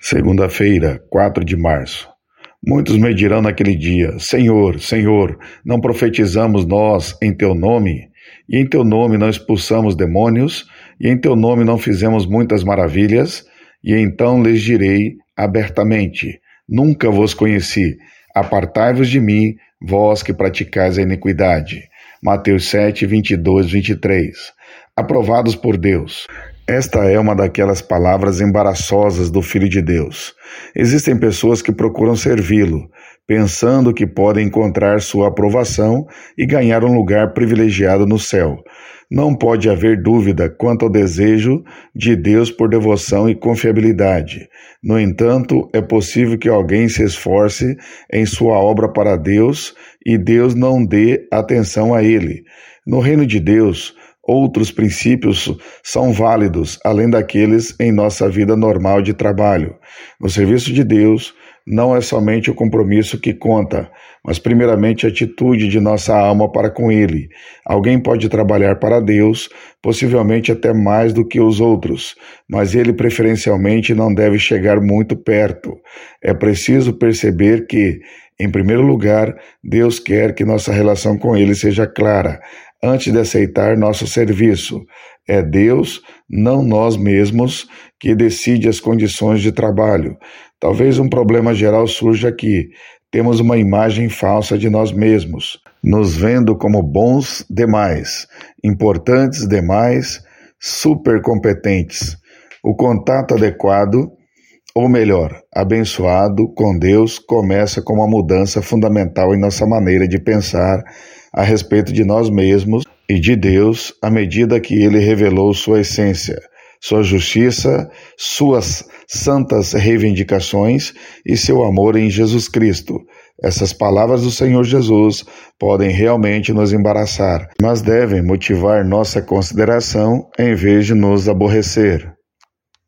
Segunda-feira, 4 de março. Muitos me dirão naquele dia: Senhor, Senhor, não profetizamos nós em teu nome? E em teu nome não expulsamos demônios? E em teu nome não fizemos muitas maravilhas? E então lhes direi abertamente: Nunca vos conheci. Apartai-vos de mim, vós que praticais a iniquidade. Mateus 7, 22, 23. Aprovados por Deus. Esta é uma daquelas palavras embaraçosas do Filho de Deus. Existem pessoas que procuram servi-lo, pensando que podem encontrar sua aprovação e ganhar um lugar privilegiado no céu. Não pode haver dúvida quanto ao desejo de Deus por devoção e confiabilidade. No entanto, é possível que alguém se esforce em sua obra para Deus e Deus não dê atenção a ele. No reino de Deus, Outros princípios são válidos, além daqueles em nossa vida normal de trabalho. No serviço de Deus, não é somente o compromisso que conta, mas primeiramente a atitude de nossa alma para com Ele. Alguém pode trabalhar para Deus, possivelmente até mais do que os outros, mas ele preferencialmente não deve chegar muito perto. É preciso perceber que, em primeiro lugar, Deus quer que nossa relação com Ele seja clara antes de aceitar nosso serviço. É Deus, não nós mesmos, que decide as condições de trabalho. Talvez um problema geral surja aqui. Temos uma imagem falsa de nós mesmos, nos vendo como bons demais, importantes demais, super competentes. O contato adequado ou melhor, abençoado com Deus, começa com uma mudança fundamental em nossa maneira de pensar a respeito de nós mesmos e de Deus à medida que ele revelou sua essência, sua justiça, suas santas reivindicações e seu amor em Jesus Cristo. Essas palavras do Senhor Jesus podem realmente nos embaraçar, mas devem motivar nossa consideração em vez de nos aborrecer.